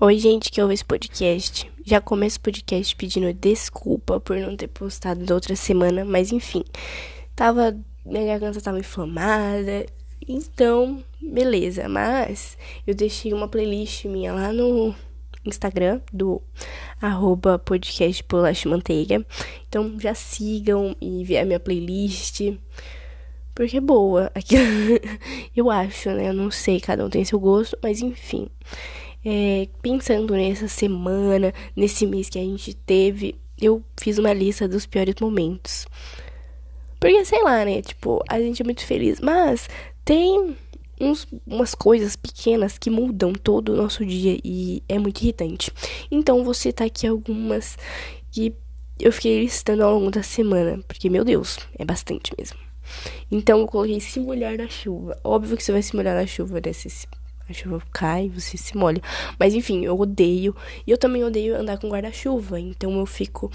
Oi, gente que ouve esse podcast. Já começo o podcast pedindo desculpa por não ter postado da outra semana, mas enfim, tava. Minha garganta tava inflamada, então, beleza. Mas eu deixei uma playlist minha lá no Instagram do arroba podcast Bolacha Manteiga. Então já sigam e vê a minha playlist. Porque é boa. eu acho, né? Eu não sei, cada um tem seu gosto, mas enfim. É, pensando nessa semana, nesse mês que a gente teve, eu fiz uma lista dos piores momentos. Porque, sei lá, né? Tipo, a gente é muito feliz, mas tem uns, umas coisas pequenas que mudam todo o nosso dia e é muito irritante. Então, você tá aqui algumas que eu fiquei listando ao longo da semana, porque, meu Deus, é bastante mesmo. Então, eu coloquei se molhar na chuva. Óbvio que você vai se molhar na chuva, né? A chuva cai, você se molha. Mas enfim, eu odeio. E eu também odeio andar com guarda-chuva. Então eu fico.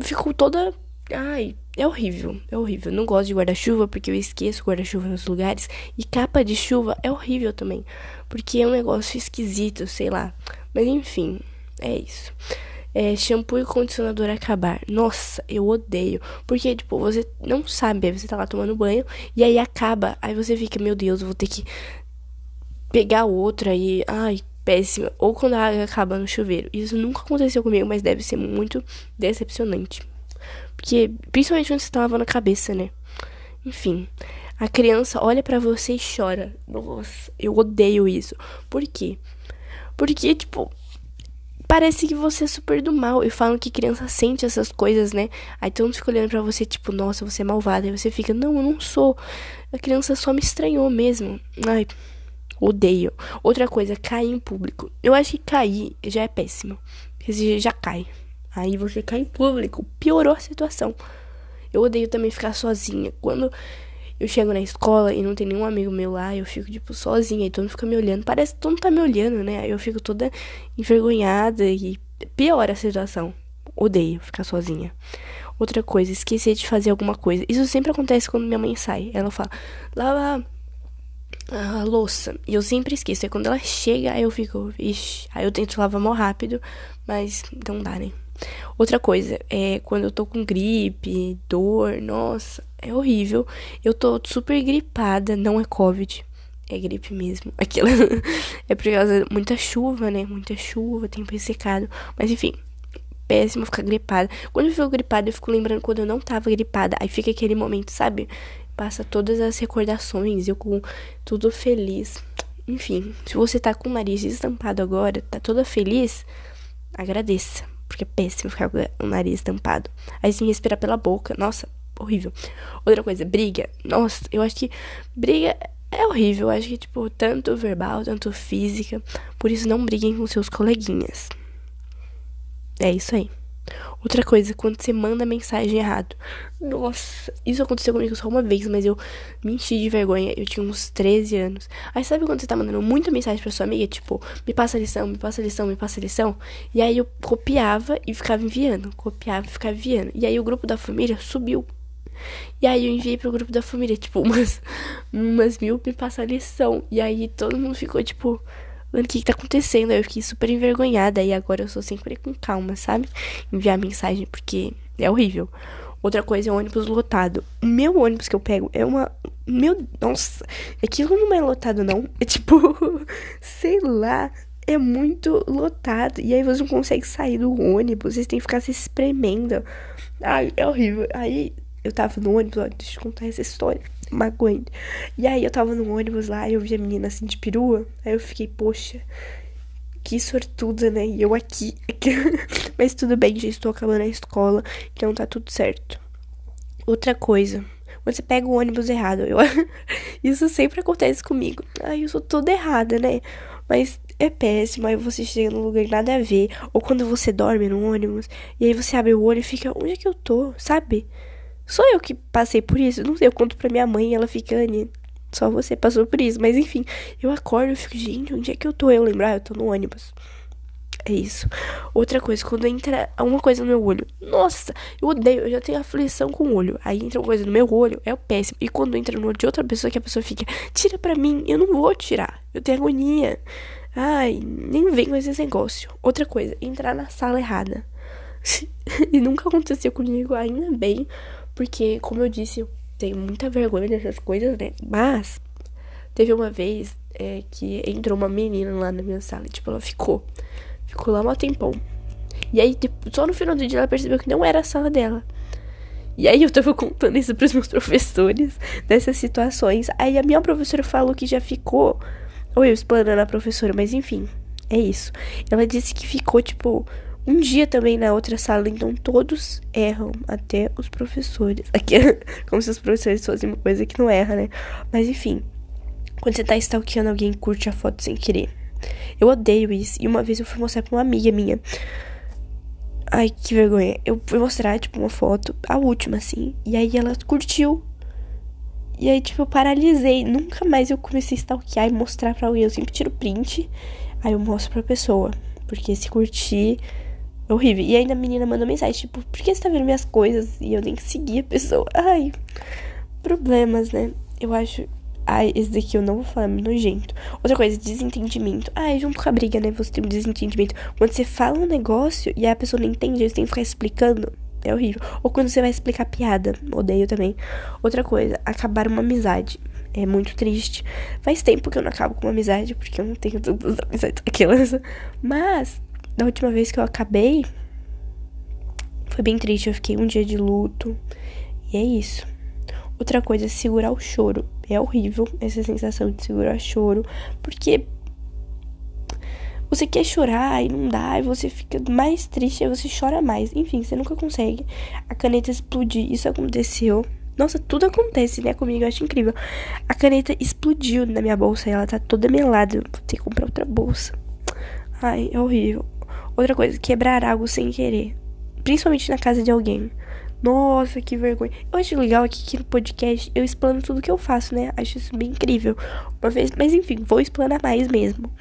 Fico toda. Ai, é horrível. É horrível. Não gosto de guarda-chuva porque eu esqueço guarda-chuva nos lugares. E capa de chuva é horrível também. Porque é um negócio esquisito, sei lá. Mas enfim, é isso. É, shampoo e condicionador acabar. Nossa, eu odeio. Porque, tipo, você não sabe. Aí você tá lá tomando banho e aí acaba. Aí você fica, meu Deus, eu vou ter que pegar outra e. Ai, péssima. Ou quando a água acaba no chuveiro. Isso nunca aconteceu comigo, mas deve ser muito decepcionante. Porque, principalmente quando você tá lavando a cabeça, né? Enfim. A criança olha para você e chora. Nossa, eu odeio isso. Por quê? Porque, tipo, parece que você é super do mal. E falam que criança sente essas coisas, né? Aí todo mundo fica olhando pra você, tipo, nossa, você é malvada. Aí você fica, não, eu não sou. A criança só me estranhou mesmo. Ai, Odeio. Outra coisa, cair em público. Eu acho que cair já é péssimo. Porque você já cai. Aí você cai em público. Piorou a situação. Eu odeio também ficar sozinha. Quando eu chego na escola e não tem nenhum amigo meu lá, eu fico, tipo, sozinha. E todo mundo fica me olhando. Parece que todo mundo tá me olhando, né? Eu fico toda envergonhada e piora a situação. Odeio ficar sozinha. Outra coisa, esquecer de fazer alguma coisa. Isso sempre acontece quando minha mãe sai. Ela fala, lava a louça. E eu sempre esqueço. Aí quando ela chega, aí eu fico, ixi. Aí eu tento lavar mal rápido, mas não dá, né? Outra coisa, é quando eu tô com gripe, dor, nossa, é horrível. Eu tô super gripada, não é Covid. É gripe mesmo. Aquela. é por causa de muita chuva, né? Muita chuva, tempo ressecado. Mas enfim, péssimo ficar gripada. Quando eu fico gripada, eu fico lembrando quando eu não tava gripada. Aí fica aquele momento, sabe? Passa todas as recordações, eu com tudo feliz. Enfim, se você tá com o nariz estampado agora, tá toda feliz, agradeça. Porque é péssimo ficar com o nariz estampado. Aí sim, respirar pela boca. Nossa, horrível. Outra coisa, briga. Nossa, eu acho que briga é horrível. Eu acho que, tipo, tanto verbal, tanto física. Por isso, não briguem com seus coleguinhas. É isso aí. Outra coisa, quando você manda mensagem errado. Nossa, isso aconteceu comigo só uma vez, mas eu me enchi de vergonha. Eu tinha uns 13 anos. Aí sabe quando você tá mandando muita mensagem pra sua amiga? Tipo, me passa a lição, me passa a lição, me passa a lição. E aí eu copiava e ficava enviando. Copiava e ficava enviando. E aí o grupo da família subiu. E aí eu enviei pro grupo da família, tipo, umas, umas mil me passa a lição. E aí todo mundo ficou, tipo, o que, que tá acontecendo? Eu fiquei super envergonhada e agora eu sou sempre com calma, sabe? Enviar mensagem porque é horrível. Outra coisa é o ônibus lotado. O meu ônibus que eu pego é uma. Meu. Nossa. Aquilo não é lotado, não. É tipo. sei lá. É muito lotado. E aí você não consegue sair do ônibus. Você tem que ficar se espremendo. Ai, é horrível. Aí eu tava no ônibus, ó, deixa eu contar essa história magoante. E aí eu tava no ônibus lá, eu vi a menina assim de perua, aí eu fiquei, poxa, que sortuda, né? E eu aqui. Mas tudo bem, já estou acabando a escola, então tá tudo certo. Outra coisa, você pega o ônibus errado, eu... isso sempre acontece comigo. Ai, eu sou toda errada, né? Mas é péssimo, aí você chega num lugar nada a ver. Ou quando você dorme no ônibus, e aí você abre o olho e fica, onde é que eu tô? Sabe? Sou eu que passei por isso. Não sei, eu conto pra minha mãe e ela fica, Anne, só você passou por isso. Mas enfim, eu acordo e fico, gente, onde é que eu tô? Eu lembro, ah, eu tô no ônibus. É isso. Outra coisa, quando entra uma coisa no meu olho. Nossa, eu odeio, eu já tenho aflição com o olho. Aí entra uma coisa no meu olho, é o péssimo. E quando entra no olho de outra pessoa, que a pessoa fica, tira pra mim, eu não vou tirar. Eu tenho agonia. Ai, nem vem com esse negócio. Outra coisa, entrar na sala errada. e nunca aconteceu comigo, ainda bem, porque, como eu disse, eu tenho muita vergonha dessas coisas, né? Mas, teve uma vez é, que entrou uma menina lá na minha sala, e, tipo, ela ficou. Ficou lá um tempão. E aí, tipo, só no final do dia ela percebeu que não era a sala dela. E aí eu tava contando isso pros meus professores, dessas situações. Aí a minha professora falou que já ficou. Ou eu explanando a professora, mas enfim, é isso. Ela disse que ficou, tipo, um dia também na outra sala, então todos erram, até os professores. Aqui, como se os professores fossem uma coisa que não erra, né? Mas enfim, quando você tá stalkeando alguém, curte a foto sem querer. Eu odeio isso. E uma vez eu fui mostrar pra uma amiga minha. Ai, que vergonha. Eu fui mostrar, tipo, uma foto, a última, assim. E aí ela curtiu. E aí, tipo, eu paralisei. Nunca mais eu comecei a stalkear e mostrar pra alguém. Eu sempre tiro print. Aí eu mostro pra pessoa. Porque se curtir é horrível. E ainda a menina manda mensagem, tipo, por que você tá vendo minhas coisas? E eu nem seguir a pessoa. Ai, problemas, né? Eu acho Ai, esse daqui eu não vou falar, é nojento. Outra coisa, desentendimento. Ai, junto com a briga, né? Você tem um desentendimento. Quando você fala um negócio e a pessoa não entende, você tem que ficar explicando. É horrível. Ou quando você vai explicar piada. Odeio também. Outra coisa, acabar uma amizade. É muito triste. Faz tempo que eu não acabo com uma amizade, porque eu não tenho tantas amizades aquelas. Mas, da última vez que eu acabei, foi bem triste. Eu fiquei um dia de luto. E é isso. Outra coisa é segurar o choro. É horrível essa sensação de segurar choro, porque você quer chorar e não dá, e você fica mais triste, e você chora mais. Enfim, você nunca consegue. A caneta explodir, isso aconteceu. Nossa, tudo acontece, né, comigo, eu acho incrível. A caneta explodiu na minha bolsa e ela tá toda melada. Vou ter que comprar outra bolsa. Ai, é horrível. Outra coisa, quebrar algo sem querer. Principalmente na casa de alguém. Nossa, que vergonha. Eu acho legal aqui que no podcast eu explano tudo que eu faço, né? Acho isso bem incrível. Uma vez, mas enfim, vou explanar mais mesmo.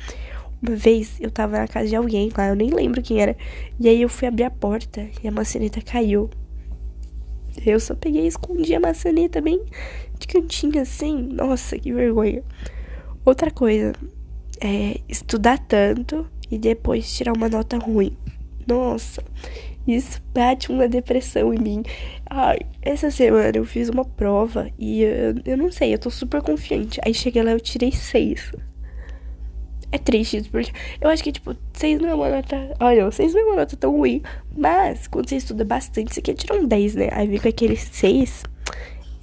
Uma vez eu tava na casa de alguém lá, eu nem lembro quem era. E aí eu fui abrir a porta e a maçaneta caiu. Eu só peguei e escondi a maçaneta bem de cantinho assim. Nossa, que vergonha. Outra coisa é estudar tanto e depois tirar uma nota ruim. Nossa, isso bate uma depressão em mim. Ai, essa semana eu fiz uma prova e eu, eu não sei, eu tô super confiante. Aí cheguei lá eu tirei seis. É triste isso, porque eu acho que, tipo, seis não é uma nota. Olha, seis não é uma nota tão ruim. Mas, quando você estuda bastante, você quer tirar um 10, né? Aí vem com aquele seis.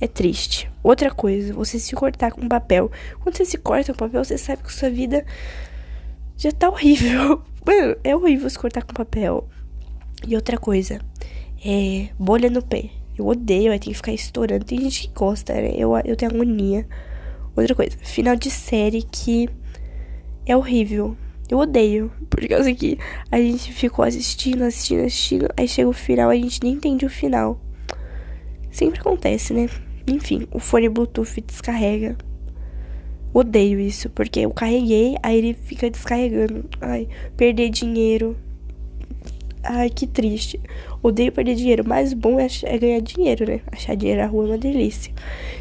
É triste. Outra coisa, você se cortar com papel. Quando você se corta com papel, você sabe que sua vida já tá horrível. Mano, é horrível se cortar com papel. E outra coisa, é bolha no pé. Eu odeio, aí tem que ficar estourando. Tem gente que gosta, né? Eu, eu tenho agonia. Outra coisa, final de série que é horrível. Eu odeio. Por causa que a gente ficou assistindo, assistindo, assistindo. Aí chega o final, a gente nem entende o final. Sempre acontece, né? Enfim, o fone Bluetooth descarrega. Odeio isso, porque eu carreguei, aí ele fica descarregando. Ai, perder dinheiro. Ai, que triste. Odeio perder dinheiro. Mais bom é, é, ganhar dinheiro, né? Achar dinheiro na rua é uma delícia.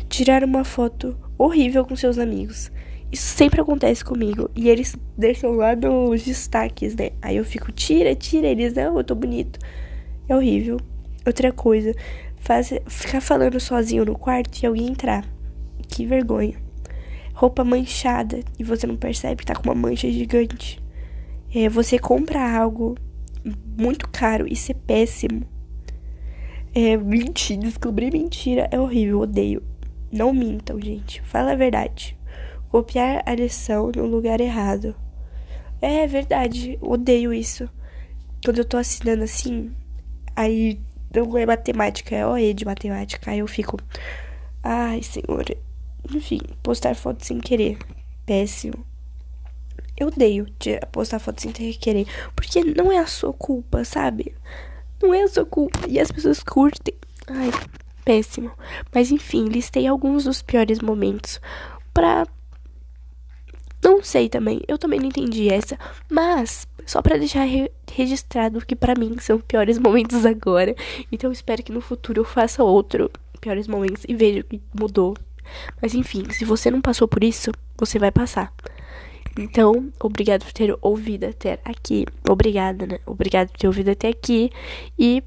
Tirar uma foto horrível com seus amigos. Isso sempre acontece comigo. E eles deixam lá nos destaques, né? Aí eu fico, tira, tira. Eles, não, eu tô bonito. É horrível. Outra coisa, faz, ficar falando sozinho no quarto e alguém entrar. Que vergonha. Roupa manchada e você não percebe que tá com uma mancha gigante. É, você compra algo muito caro. Isso é péssimo. É, mentir, descobrir mentira é horrível, odeio. Não mintam, gente. Fala a verdade. Copiar a lição no lugar errado. É verdade, odeio isso. Quando eu tô assinando assim, aí não é matemática, é OE de matemática. Aí eu fico. Ai, senhor. Enfim, postar foto sem querer. Péssimo. Eu odeio de postar foto sem querer. Porque não é a sua culpa, sabe? Não é a sua culpa. E as pessoas curtem. Ai, péssimo. Mas enfim, listei alguns dos piores momentos. Pra. Não sei também. Eu também não entendi essa. Mas, só para deixar re registrado que para mim são piores momentos agora. Então espero que no futuro eu faça outro piores momentos e veja que mudou. Mas enfim, se você não passou por isso, você vai passar. Então, obrigado por ter ouvido até aqui. Obrigada, né? Obrigado por ter ouvido até aqui. E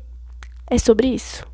é sobre isso.